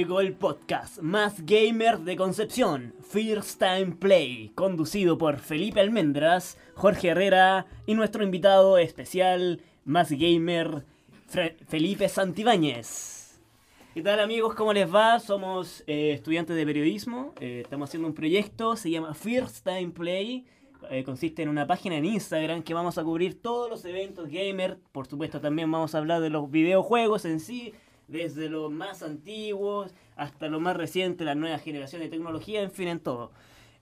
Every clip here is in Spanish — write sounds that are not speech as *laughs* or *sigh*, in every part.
Llegó el podcast más gamer de Concepción, First Time Play, conducido por Felipe Almendras, Jorge Herrera y nuestro invitado especial, más gamer, Felipe Santibáñez. ¿Qué tal amigos? ¿Cómo les va? Somos eh, estudiantes de periodismo, eh, estamos haciendo un proyecto, se llama First Time Play, eh, consiste en una página en Instagram que vamos a cubrir todos los eventos gamer, por supuesto también vamos a hablar de los videojuegos en sí, desde los más antiguos hasta lo más reciente, la nueva generación de tecnología, en fin, en todo.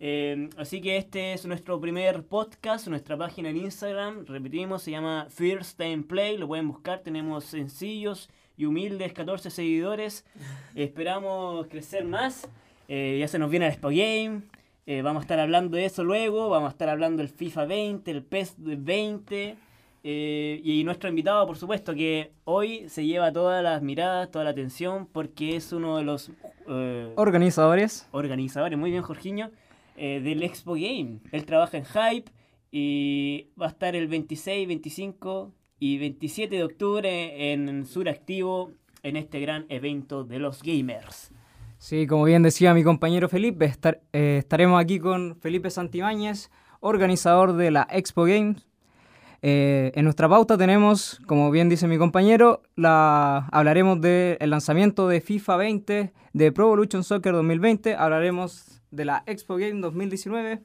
Eh, así que este es nuestro primer podcast, nuestra página en Instagram, repetimos, se llama First Time Play, lo pueden buscar, tenemos sencillos y humildes 14 seguidores, *laughs* esperamos crecer más, Eh, ya se nos viene el Expo Game, eh, vamos a estar hablando de eso luego, vamos a estar hablando del FIFA 20, el PES 20, eh, y nuestro invitado, por supuesto, que hoy se lleva todas las miradas, toda la atención, porque es uno de los eh, Organizadores. organizadores, muy bien Jorginho, eh, del Expo Game. Él trabaja en Hype y va a estar el 26, 25 y 27 de octubre en Sur Activo en este gran evento de los gamers. Sí, como bien decía mi compañero Felipe, estar- estaremos aquí con Felipe Santibáñez, organizador de la Expo Games. Eh, en nuestra pauta tenemos, como bien dice mi compañero, la, hablaremos del lanzamiento de FIFA 20, de Pro Evolution Soccer 2020, hablaremos de la Expo Game 2019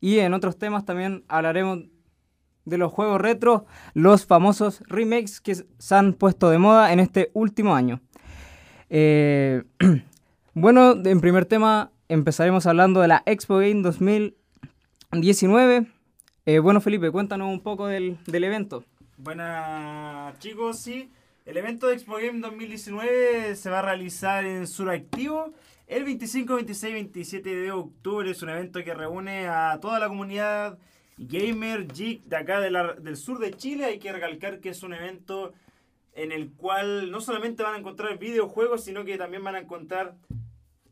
y en otros temas también hablaremos de los juegos retro, los famosos remakes que se han puesto de moda en este último año. Eh, *clears throat* bueno, en primer tema empezaremos hablando de la Expo Game 2019. Eh, bueno, Felipe, cuéntanos un poco del, del evento. Buenas chicos, sí. El evento de Expo Game 2019 se va a realizar en Suractivo el 25, 26 y 27 de octubre. Es un evento que reúne a toda la comunidad gamer, geek de acá del sur de Chile. Hay que recalcar que es un evento en el cual no solamente van a encontrar videojuegos, sino que también van a encontrar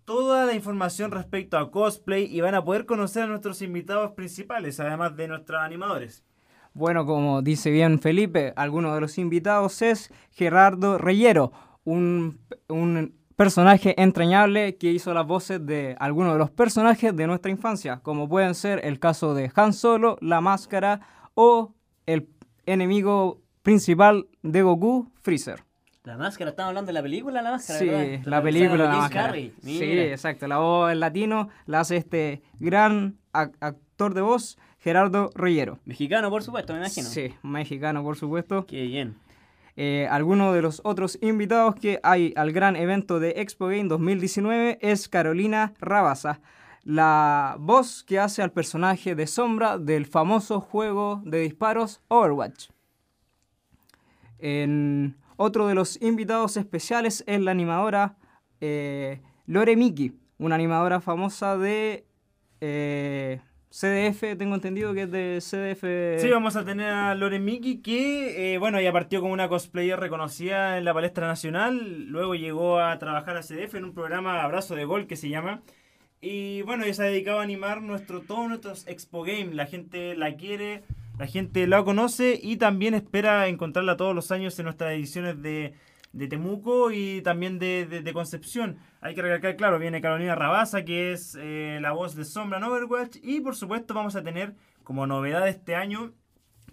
toda la información respecto a cosplay y van a poder conocer a nuestros invitados principales, además de nuestros animadores. Bueno, como dice bien Felipe, alguno de los invitados es Gerardo Reyero, un, un personaje entrañable que hizo las voces de algunos de los personajes de nuestra infancia, como pueden ser el caso de Han Solo, La Máscara o el enemigo principal de Goku, Freezer. La máscara, estamos hablando de la película La Máscara, Sí, ¿verdad? la película La Máscara. Sí, exacto. La voz en latino la hace este gran ac- actor de voz, Gerardo Reyero. Mexicano, por supuesto, me imagino. Sí, mexicano, por supuesto. Qué bien. Eh, alguno de los otros invitados que hay al gran evento de Expo Game 2019 es Carolina Rabasa, la voz que hace al personaje de Sombra del famoso juego de disparos Overwatch. En otro de los invitados especiales es la animadora eh, Lore Miki, una animadora famosa de eh, CDF, tengo entendido que es de CDF. Sí, vamos a tener a Lore Miki, que, eh, bueno, ya partió como una cosplayer reconocida en la palestra nacional. Luego llegó a trabajar a CDF en un programa Abrazo de Gol que se llama. Y bueno, ella se ha dedicado a animar nuestro, todos nuestros Expo Game. La gente la quiere, la gente la conoce y también espera encontrarla todos los años en nuestras ediciones de, de Temuco y también de, de- de Concepción. Hay que recalcar, claro, viene Carolina Rabasa, que es eh, la voz de Sombra en Overwatch. Y por supuesto vamos a tener como novedad este año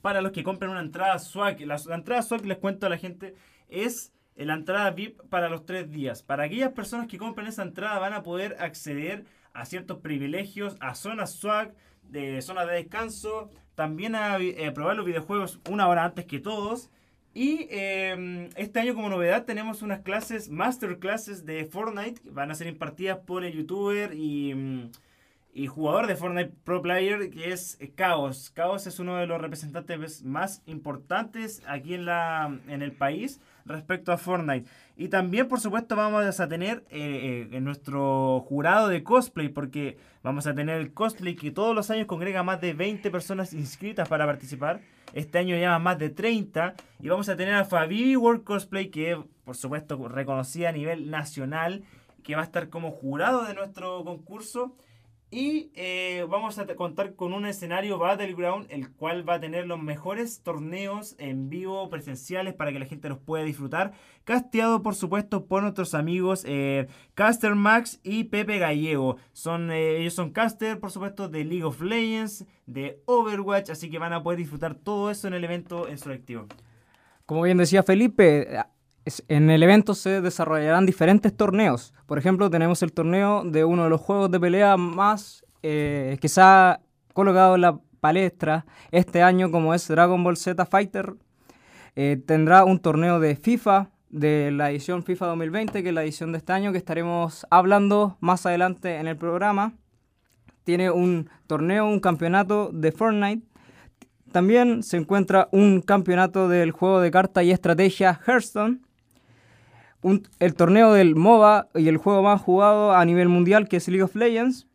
para los que compren una entrada SWAG. La, la entrada SWAG, les cuento a la gente, es la entrada VIP para los tres días. Para aquellas personas que compren esa entrada van a poder acceder a ciertos privilegios, a zonas SWAG, de zonas de descanso, también a eh, probar los videojuegos una hora antes que todos. Y eh, este año como novedad tenemos unas clases, masterclasses de Fortnite, que van a ser impartidas por el youtuber y, mm, y jugador de Fortnite Pro Player, que es eh, Chaos. Chaos es uno de los representantes más importantes aquí en, la, en el país respecto a Fortnite. Y también, por supuesto, vamos a tener eh, eh, nuestro jurado de cosplay, porque vamos a tener el cosplay que todos los años congrega más de 20 personas inscritas para participar. Este año ya más de 30. Y vamos a tener a Fabi World Cosplay, que por supuesto reconocida a nivel nacional, que va a estar como jurado de nuestro concurso. Y eh, vamos a contar con un escenario Battleground, el cual va a tener los mejores torneos en vivo presenciales para que la gente los pueda disfrutar. Casteado, por supuesto, por nuestros amigos eh, Caster Max y Pepe Gallego. Son, eh, ellos son caster, por supuesto, de League of Legends, de Overwatch, así que van a poder disfrutar todo eso en el evento en su activo. Como bien decía Felipe, en el evento se desarrollarán diferentes torneos. Por ejemplo, tenemos el torneo de uno de los juegos de pelea más eh, que se ha colocado en la palestra este año, como es Dragon Ball Z Fighter. Eh, tendrá un torneo de FIFA, de la edición FIFA 2020, que es la edición de este año, que estaremos hablando más adelante en el programa. Tiene un torneo, un campeonato de Fortnite. También se encuentra un campeonato del juego de carta y estrategia Hearthstone el torneo del MOBA y el juego más jugado a nivel mundial que es League of Legends.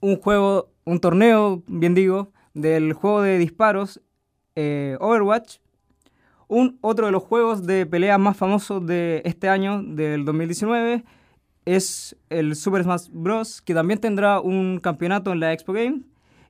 Un juego, un torneo, bien digo, del juego de disparos eh, Overwatch. Un, otro de los juegos de pelea más famosos de este año, del 2019, es el Super Smash Bros. que también tendrá un campeonato en la Expo Game.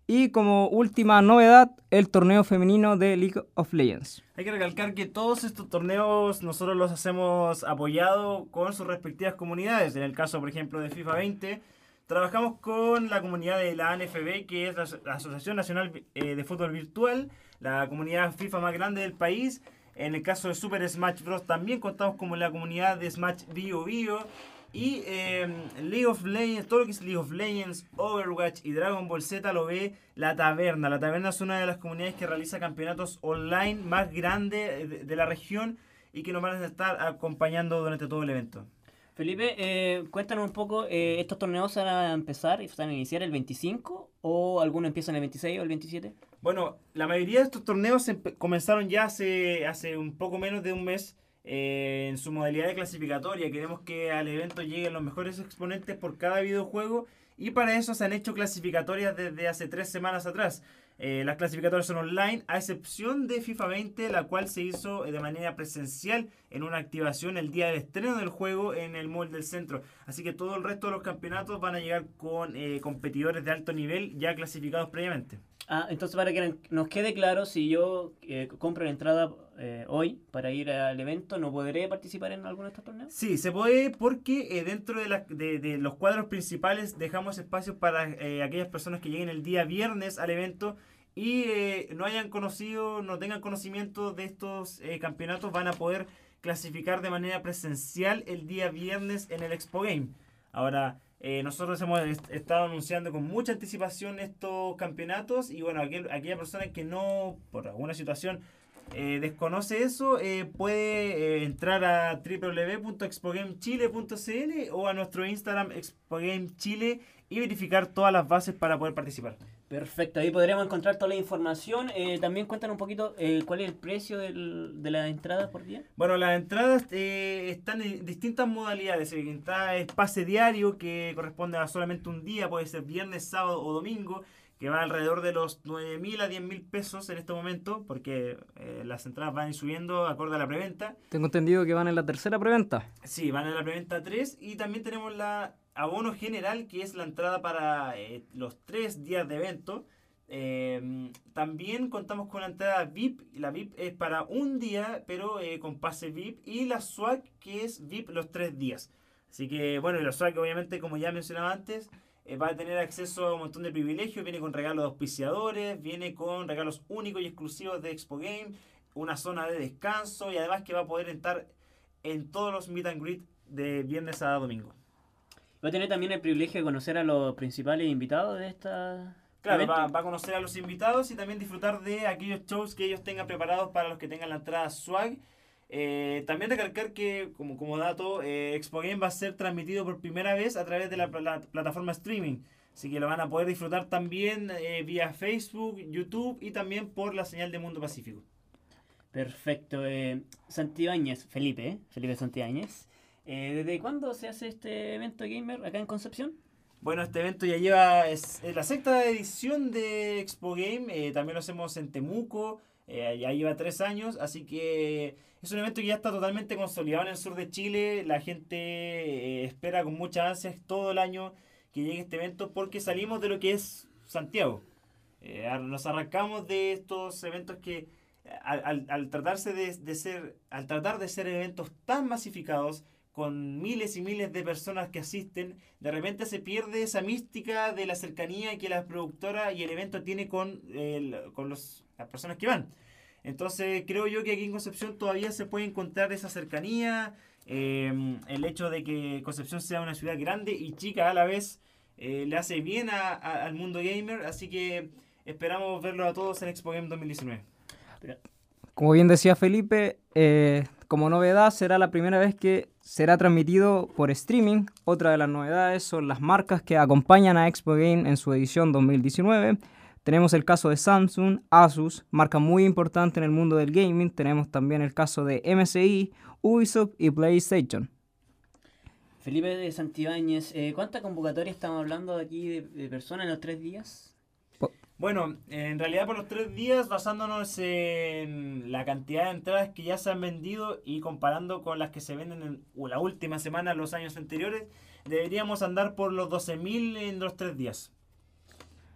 Y como última novedad, el torneo femenino de League of Legends. Hay que recalcar que todos estos torneos nosotros los hacemos apoyado con sus respectivas comunidades. En el caso, por ejemplo, de FIFA 20, trabajamos con la comunidad de la ANFB, que es la, Asociación Nacional eh, de Fútbol Virtual, la comunidad FIFA más grande del país. En el caso de Super Smash Bros. también contamos con la comunidad de Smash Bio Bio y em, League of Legends, todo lo que es League of Legends, Overwatch y Dragon Ball Z lo ve la Taberna. La Taberna es una de las comunidades que realiza campeonatos online más grandes de, la región y que nos van a estar acompañando durante todo el evento. Felipe, eh, cuéntanos un poco, eh, ¿estos torneos van a empezar y van a iniciar el 25 o algunos empiezan el 26 o el 27? Bueno, la mayoría de estos torneos comenzaron ya hace, hace un poco menos de un mes. Eh, en su modalidad de clasificatoria. Queremos que al evento lleguen los mejores exponentes por cada videojuego y para eso se han hecho clasificatorias desde hace tres semanas atrás. Eh, las clasificatorias son online, a excepción de FIFA 20, la cual se hizo eh, de manera presencial en una activación el día del estreno del juego en el mall del centro. Así que todo el resto de los campeonatos van a llegar con competidores de alto nivel ya clasificados previamente. Ah, entonces para que nos quede claro, si yo eh, compro la entrada eh, hoy para ir al evento, ¿no podré participar en alguno de estos torneos? Sí, se puede porque eh, dentro de, de, los cuadros principales dejamos espacios para aquellas personas que lleguen el día viernes al evento y no hayan conocido, no tengan conocimiento de estos campeonatos, van a poder clasificar de manera presencial el día viernes en el Expo Game. Ahora, eh, nosotros hemos estado anunciando con mucha anticipación estos campeonatos y bueno, aquella persona que no, por alguna situación, eh, desconoce eso, eh, puede entrar a www.expogamechile.cl o a nuestro Instagram expogamechile y verificar todas las bases para poder participar. Perfecto, ahí podremos encontrar toda la información. Eh, también cuéntanos un poquito eh, cuál es el precio del, de las entradas por día. Bueno, las entradas eh, están en distintas modalidades. Está el pase diario que corresponde a solamente un día, puede ser viernes, sábado o domingo, que va alrededor de los 9 mil a 10 mil pesos en este momento, porque las entradas van subiendo acorde a la preventa. Tengo entendido que van en la tercera preventa. Sí, van en la preventa 3 y también tenemos la abono general, que es la entrada para eh, los tres días de evento. Em, también contamos con la entrada VIP. La VIP es para un día, pero eh, con pase VIP. Y la SWAG, que es VIP los tres días. Así que, bueno, la SWAG, obviamente, como ya mencionaba antes, eh, va a tener acceso a un montón de privilegios. Viene con regalos de auspiciadores, viene con regalos únicos y exclusivos de Expo Game, una zona de descanso y además que va a poder entrar en todos los meet and greet de viernes a domingo. Va a tener también el privilegio de conocer a los principales invitados de esta... Claro, va, a conocer a los invitados y también disfrutar de aquellos shows que ellos tengan preparados para los que tengan la entrada swag. Eh, también recalcar que, como, como dato, eh, Expo Game va a ser transmitido por primera vez a través de la, plataforma streaming. Así que lo van a poder disfrutar también eh, vía Facebook, YouTube y también por la señal de Mundo Pacífico. Perfecto. Santibáñez, Felipe, Felipe Santibáñez. Eh, ¿Desde cuándo se hace este evento gamer acá en Concepción? Bueno, este evento ya lleva, es, la sexta edición de Expo Game, eh, también lo hacemos en Temuco, eh, ya lleva tres años, así que es un evento que ya está totalmente consolidado en el sur de Chile, la gente espera con mucha ansia todo el año que llegue este evento porque salimos de lo que es Santiago. Eh, nos arrancamos de estos eventos que al, al, tratarse de, de, ser, al tratar de ser eventos tan masificados, con miles y miles de personas que asisten, de repente se pierde esa mística de la cercanía que la productora y el evento tiene con, con los, las personas que van. Entonces creo yo que aquí en Concepción todavía se puede encontrar esa cercanía, em, el hecho de que Concepción sea una ciudad grande y chica a la vez eh, le hace bien al mundo gamer, así que esperamos verlo a todos en Expo Game 2019. Como bien decía Felipe, eh, como novedad será la primera vez que será transmitido por streaming. Otra de las novedades son las marcas que acompañan a Expo Game en su edición 2019. Tenemos el caso de Samsung, Asus, marca muy importante en el mundo del gaming. Tenemos también el caso de MSI, Ubisoft y PlayStation. Felipe de Santibáñez, eh, ¿cuánta convocatoria estamos hablando aquí de, de personas en los tres días? Bueno, en realidad por los tres días, basándonos en la cantidad de entradas que ya se han vendido y comparando con las que se venden en la última semana, los años anteriores, deberíamos andar por los 12.000 en los tres días.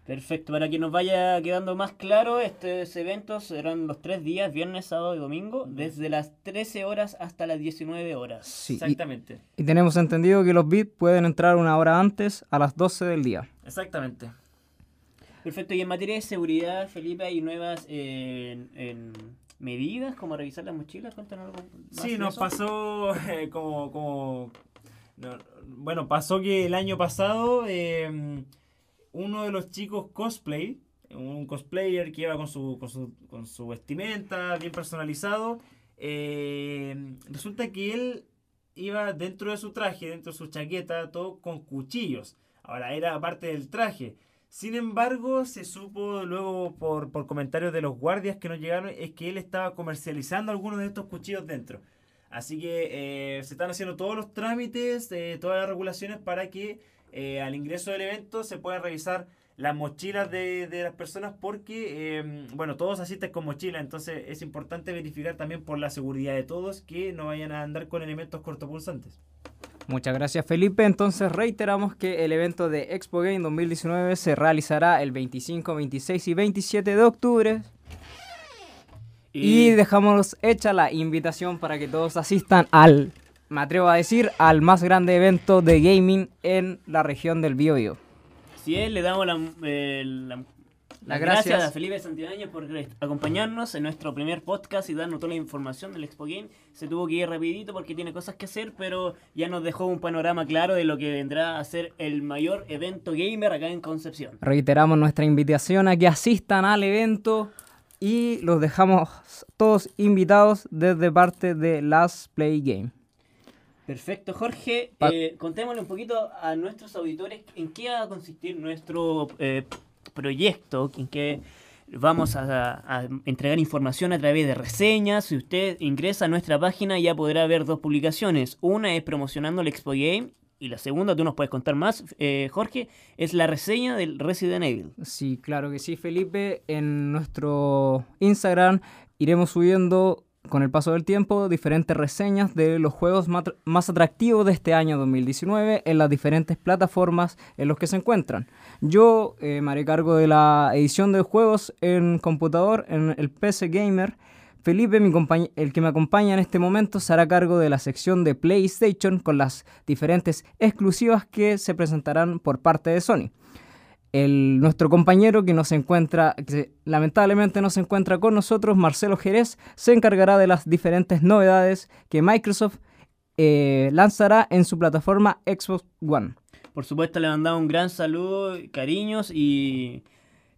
Perfecto, para que nos vaya quedando más claro, estos eventos serán los tres días, viernes, sábado y domingo, desde las 13 horas hasta las 19 horas. Sí, Exactamente. Y, y tenemos entendido que los bits pueden entrar una hora antes, a las 12 del día. Exactamente. Perfecto, y en materia de seguridad, Felipe, hay nuevas en, medidas, como revisar las mochilas, cuéntanos algo más Sí, nos pasó *laughs* eh, como... como bueno, pasó que el año pasado em, uno de los chicos cosplay, un cosplayer que iba con su, con su, con su vestimenta bien personalizado, em, resulta que él iba dentro de su traje, dentro de su chaqueta, todo con cuchillos. Ahora, era parte del traje. Sin embargo, se supo luego por, comentarios de los guardias que nos llegaron es que él estaba comercializando algunos de estos cuchillos dentro. Así que eh, se están haciendo todos los trámites, eh, todas las regulaciones para que eh, al ingreso del evento se puedan revisar las mochilas de, de las personas porque, bueno, todos asisten con mochila, entonces es importante verificar también por la seguridad de todos que no vayan a andar con elementos cortopulsantes. Muchas gracias Felipe. Entonces reiteramos que el evento de Expo Game 2019 se realizará el 25, 26 y 27 de octubre. Y, dejamos hecha la invitación para que todos asistan al, me atrevo a decir, al más grande evento de gaming en la región del Biobío. Si es, le damos la, eh, las gracias. a Felipe Santibáñez por acompañarnos en nuestro primer podcast y darnos toda la información del Expo Game. Se tuvo que ir rapidito porque tiene cosas que hacer, pero ya nos dejó un panorama claro de lo que vendrá a ser el mayor evento gamer acá en Concepción. Reiteramos nuestra invitación a que asistan al evento y los dejamos todos invitados desde parte de Last Play Game. Perfecto, Jorge. Eh, contémosle un poquito a nuestros auditores en qué va a consistir nuestro eh, proyecto en que vamos a, entregar información a través de reseñas. Si usted ingresa a nuestra página ya podrá ver dos publicaciones. Una es promocionando el Expo Game y la segunda, tú nos puedes contar más, eh, Jorge, es la reseña del Resident Evil. Sí, claro que sí, Felipe. En nuestro Instagram iremos subiendo con el paso del tiempo diferentes reseñas de los juegos más atractivos de este año 2019 en las diferentes plataformas en los que se encuentran. Yo eh, me haré cargo de la edición de juegos en computador, en el PC Gamer. Felipe, mi el que me acompaña en este momento, se hará cargo de la sección de PlayStation con las diferentes exclusivas que se presentarán por parte de Sony el, nuestro compañero que nos encuentra, que lamentablemente no se encuentra con nosotros, Marcelo Jerez, se encargará de las diferentes novedades que Microsoft eh, lanzará en su plataforma Xbox One. Por supuesto, le mandamos un gran saludo, cariños y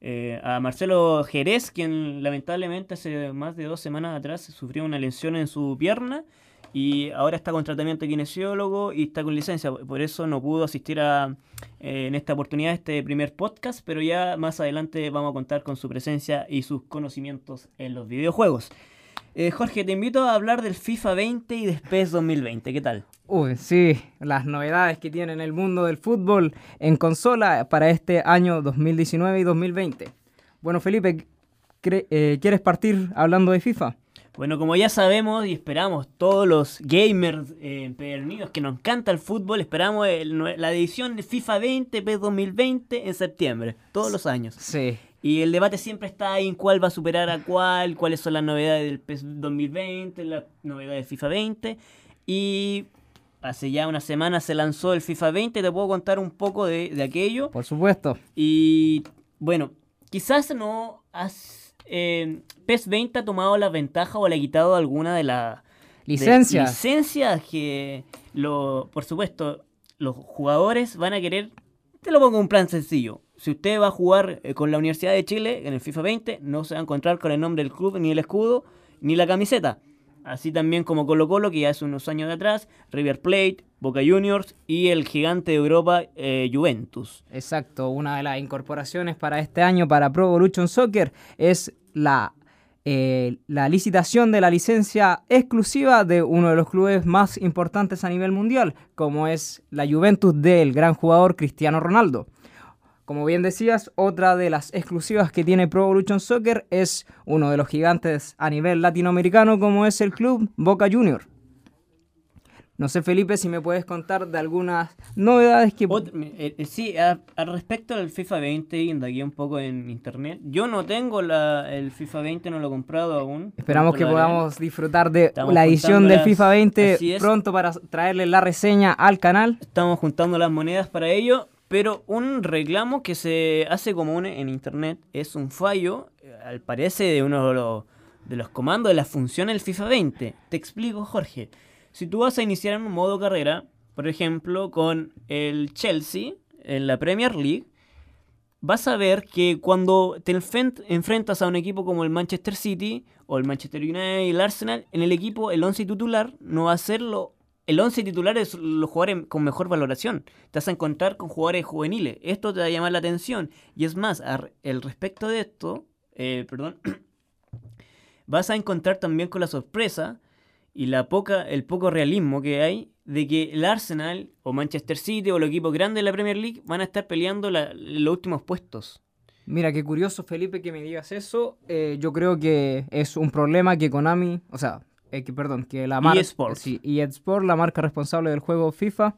eh, a Marcelo Jerez, quien lamentablemente hace más de dos semanas atrás sufrió una lesión en su pierna y ahora está con tratamiento de kinesiólogo y está con licencia, por eso no pudo asistir a, eh, en esta oportunidad este primer podcast, pero ya más adelante vamos a contar con su presencia y sus conocimientos en los videojuegos. Eh, Jorge, te invito a hablar del FIFA 20 y de PES 2020, ¿qué tal? Uy, sí, las novedades que tiene en el mundo del fútbol en consola para este año 2019 y 2020. Bueno, Felipe, eh, ¿quieres partir hablando de FIFA? Bueno, como ya sabemos y esperamos todos los gamers eh, que nos encanta el fútbol, esperamos el la edición de FIFA 20 PES 2020 en septiembre, todos los años. Sí. Y el debate siempre está ahí en cuál va a superar a cuál, cuáles son las novedades del PES 2020, las novedades de FIFA 20. Y hace ya una semana se lanzó el FIFA 20, te puedo contar un poco de, de aquello. Por supuesto. Y bueno, quizás no has, eh, PES 20 ha tomado la ventaja o le ha quitado alguna de las Licencias. licencias que, lo, por supuesto, los jugadores van a querer. Te lo pongo en un plan sencillo. Si usted va a jugar eh, con la Universidad de Chile en el FIFA 20, no se va a encontrar con el nombre del club, ni el escudo, ni la camiseta. Así también como Colo Colo, que ya hace unos años de atrás, River Plate, Boca Juniors y el gigante de Europa, eh, Juventus. Exacto, una de las incorporaciones para este año para Pro Evolution Soccer es la, eh, la licitación de la licencia exclusiva de uno de los clubes más importantes a nivel mundial, como es la Juventus del gran jugador Cristiano Ronaldo. Como bien decías, otra de las exclusivas que tiene Pro Evolution Soccer es uno de los gigantes a nivel latinoamericano, como es el club Boca Juniors. No sé, Felipe, si me puedes contar de algunas novedades que... Ot- eh, eh, sí, a- al respecto del FIFA 20, indagué un poco en internet. Yo no tengo la, el FIFA 20, no lo he comprado aún. Esperamos que podamos disfrutar de Estamos la edición del las- FIFA 20 así es. pronto para traerle la reseña al canal. Estamos juntando las monedas para ello, pero un reclamo que se hace común en internet es un fallo, eh, al parecer, de uno de los, comandos de la función del FIFA 20. Te explico, Jorge. Si tú vas a iniciar en un modo carrera, por ejemplo, con el Chelsea en la Premier League, vas a ver que cuando te enfren- enfrentas a un equipo como el Manchester City o el Manchester United y el Arsenal, en el equipo el 11 titular no va a ser lo... El 11 titular es los jugadores con mejor valoración. Te vas a encontrar con jugadores juveniles. Esto te va a llamar la atención. Y es más, al respecto de esto, eh, perdón, *coughs* vas a encontrar también con la sorpresa y la poca, el poco realismo que hay de que el Arsenal o Manchester City o los equipos grandes de la Premier League van a estar peleando los últimos puestos. Mira, qué curioso, Felipe, que me digas eso. Eh, yo creo que es un problema que Konami, o sea, eh, que, perdón, que la marca... eSports. Sí, eSports, la marca responsable del juego FIFA,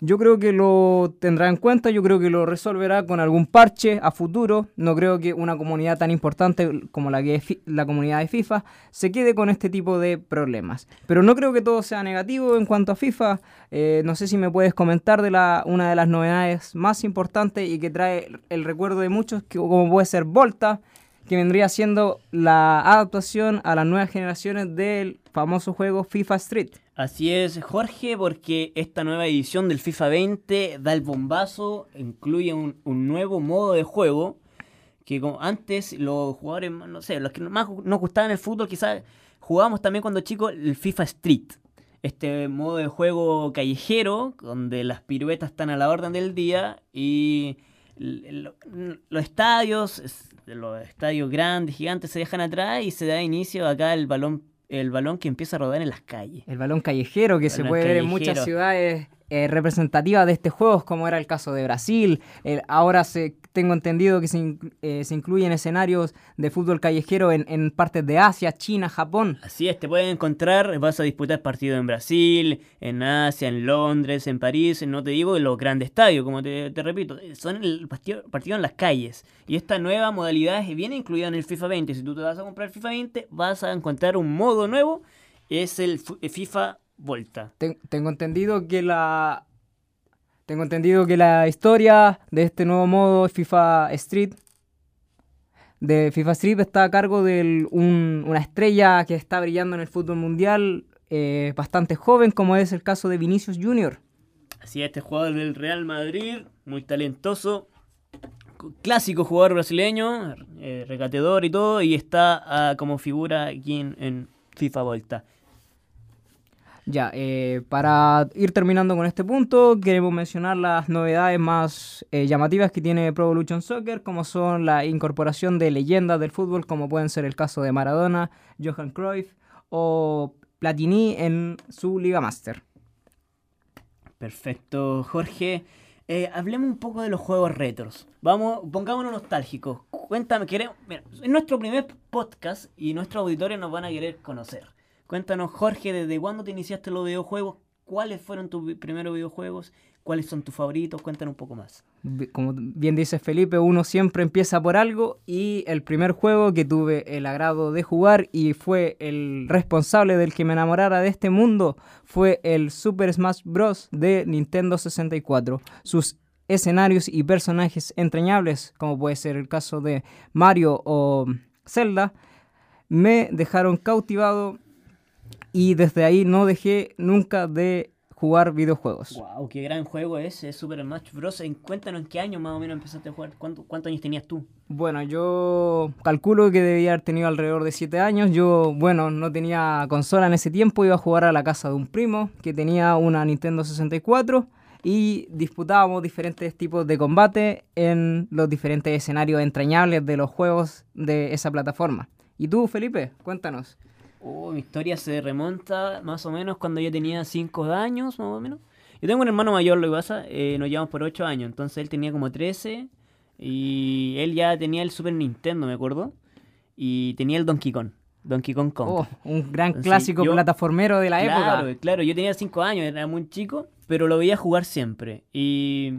yo creo que lo tendrá en cuenta, yo creo que lo resolverá con algún parche a futuro. No creo que una comunidad tan importante como la que es la comunidad de FIFA se quede con este tipo de problemas. Pero no creo que todo sea negativo en cuanto a FIFA. Eh, no sé si me puedes comentar de la, una de las novedades más importantes y que trae el recuerdo de muchos, que, como puede ser Volta, que vendría siendo la adaptación a las nuevas generaciones del famoso juego FIFA Street. Así es, Jorge, porque esta nueva edición del FIFA 20 da el bombazo, incluye un, nuevo modo de juego que antes los jugadores, no sé, los que más nos gustaban el fútbol, quizás jugábamos también cuando chicos el FIFA Street. Este modo de juego callejero, donde las piruetas están a la orden del día y los estadios, es- los estadios grandes, gigantes se dejan atrás y se da inicio acá el balón, el balón que empieza a rodar en las calles. El balón callejero que se puede ver en muchas ciudades eh, representativas de este juego, como era el caso de Brasil. Ahora se, tengo entendido que se, eh, incluyen escenarios de fútbol callejero en, partes de Asia, China, Japón. Así es, te pueden encontrar, vas a disputar partidos en Brasil, en Asia, en Londres, en París, no te digo los grandes estadios, como te, repito, son el partido, en las calles. Y esta nueva modalidad viene incluida en el FIFA 20. Si tú te vas a comprar FIFA 20, vas a encontrar un modo nuevo, es el fu- FIFA Ten- tengo entendido que la tengo entendido que la historia de este nuevo modo FIFA Street de FIFA Street está a cargo de una estrella que está brillando en el fútbol mundial eh, bastante joven como es el caso de Vinicius Junior. Así es, este jugador del Real Madrid, muy talentoso, clásico jugador brasileño, eh, regateador y todo, y está ah, como figura aquí en, en FIFA Volta. Ya, eh, para ir terminando con este punto, queremos mencionar las novedades más eh, llamativas que tiene Pro Evolution Soccer, como son la incorporación de leyendas del fútbol, como pueden ser el caso de Maradona, Johan Cruyff o Platini en su Liga Master. Perfecto, Jorge. eh, hablemos un poco de los juegos retros. Vamos, pongámonos nostálgicos. Cuéntame, queremos, mira, es nuestro primer podcast y nuestros auditores nos van a querer conocer. Cuéntanos, Jorge, ¿desde cuándo te iniciaste los videojuegos? ¿Cuáles fueron tus primeros videojuegos? ¿Cuáles son tus favoritos? Cuéntanos un poco más. Como bien dice Felipe, uno siempre empieza por algo y el primer juego que tuve el agrado de jugar y fue el responsable del que me enamorara de este mundo fue el Super Smash Bros. de Nintendo 64. Sus escenarios y personajes entrañables, como puede ser el caso de Mario o Zelda, me dejaron cautivado y desde ahí no dejé nunca de jugar videojuegos. Wow, qué gran juego es, es Super Smash Bros. Cuéntanos en qué año más o menos empezaste a jugar. ¿Cuánto- ¿Cuántos años tenías tú? Bueno, yo calculo que debía haber tenido alrededor de 7 años. Yo, bueno, no tenía consola en ese tiempo, iba a jugar a la casa de un primo que tenía una Nintendo 64 y disputábamos diferentes tipos de combate en los diferentes escenarios entrañables de los juegos de esa plataforma. ¿Y tú, Felipe? Cuéntanos. Oh, mi historia se remonta más o menos cuando yo tenía 5 años, más o menos. Yo tengo un hermano mayor, lo que pasa, eh, nos llevamos por 8 años, entonces él tenía como 13 y él ya tenía el Super Nintendo, me acuerdo, y tenía el Donkey Kong, Donkey Kong Kong. Oh, un gran Entonces, clásico yo- plataformero de la claro, época. claro, yo tenía 5 años, era muy chico, pero lo veía jugar siempre. Y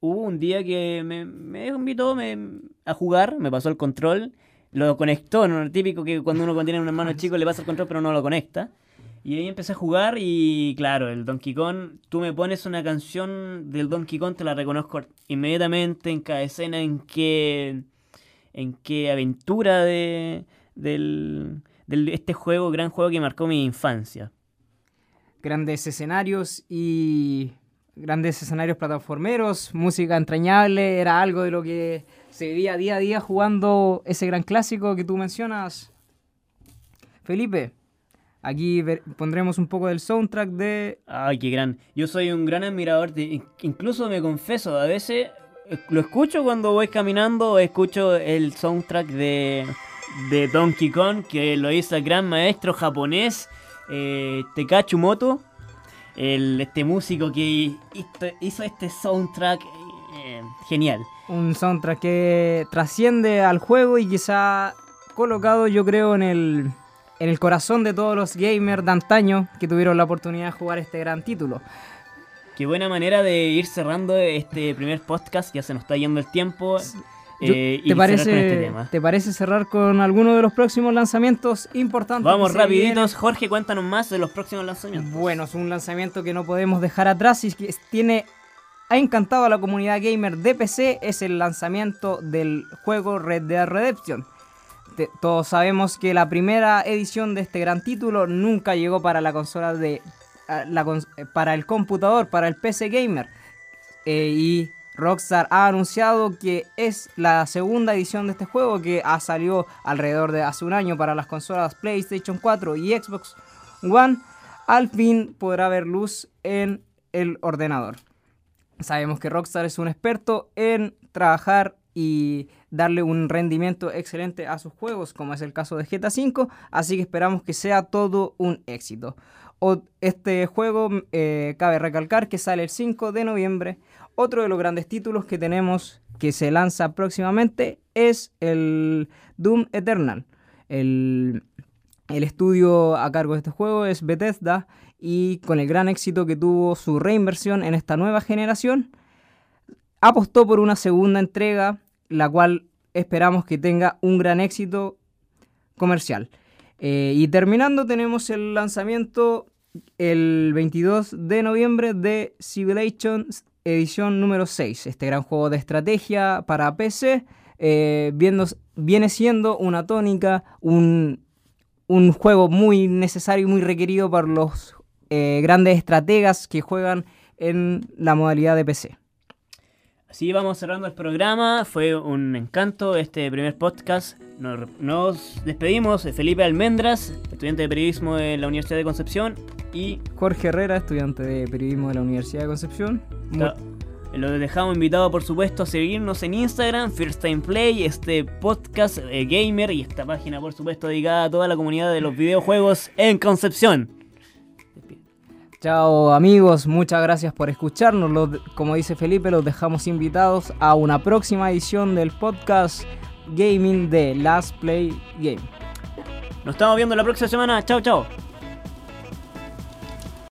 hubo un día que me, me invitó me- a jugar, me pasó el control, lo conectó, ¿no? Lo típico que cuando uno tiene un hermano chico le pasa el control pero no lo conecta. Y ahí empecé a jugar y claro, el Donkey Kong, tú me pones una canción del Donkey Kong, te la reconozco inmediatamente en cada escena, en qué, en qué aventura de, del, del- este juego, gran juego que marcó mi infancia. grandes escenarios y grandes escenarios plataformeros, música entrañable, era algo de lo que se vivía día a día jugando ese gran clásico que tú mencionas. Felipe, aquí pondremos un poco del soundtrack de... Ay, qué gran. Yo soy un gran admirador de... in- Incluso me confieso, a veces eh, lo escucho cuando voy caminando, escucho el soundtrack de, de Donkey Kong, que lo hizo el gran maestro japonés, eh, Moto. El, este músico que hizo, este soundtrack eh, genial. Un soundtrack que trasciende al juego y quizá colocado yo creo en el, en el corazón de todos los gamers de antaño que tuvieron la oportunidad de jugar este gran título. Qué buena manera de ir cerrando este primer podcast, ya se nos está yendo el tiempo. Yo- eh, ¿te, parece, este tema. ¿Te parece cerrar con alguno de los próximos lanzamientos importantes? Vamos rapiditos, Jorge, cuéntanos más de los próximos lanzamientos. Bueno, es un lanzamiento que no podemos dejar atrás y que tiene ha encantado a la comunidad gamer de PC es el lanzamiento del juego Red Dead Redemption. Te- todos sabemos que la primera edición de este gran título nunca llegó para la consola de la eh, para el computador, para el PC gamer. Eh, y Rockstar ha anunciado que es la segunda edición de este juego que ha salido alrededor de hace un año para las consolas PlayStation 4 y Xbox One. Al fin podrá ver luz en el ordenador. Sabemos que Rockstar es un experto en trabajar y darle un rendimiento excelente a sus juegos, como es el caso de GTA V, así que esperamos que sea todo un éxito. Este juego, eh, cabe recalcar que sale el 5 de noviembre. Otro de los grandes títulos que tenemos que se lanza próximamente es el Doom Eternal. El, el estudio a cargo de este juego es Bethesda y con el gran éxito que tuvo su reinversión en esta nueva generación, apostó por una segunda entrega, la cual esperamos que tenga un gran éxito comercial. Eh, y terminando tenemos el lanzamiento el 22 de noviembre de Civilization edición número 6, este gran juego de estrategia para PC, eh, viendo- viene siendo una tónica, un, juego muy necesario y muy requerido para los eh, grandes estrategas que juegan en la modalidad de PC. Así vamos cerrando el programa. Fue un encanto este primer podcast. Nos, nos despedimos de Felipe Almendras, estudiante de periodismo de la Universidad de Concepción. Y Jorge Herrera, estudiante de periodismo de la Universidad de Concepción. Lo dejamos invitado, por supuesto, a seguirnos en Instagram, First Time Play, este podcast eh, gamer y esta página, por supuesto, dedicada a toda la comunidad de los videojuegos en Concepción. Chao amigos, muchas gracias por escucharnos. Los- como dice Felipe, los dejamos invitados a una próxima edición del podcast gaming de Last Play Game. Nos estamos viendo la próxima semana. Chao, chao.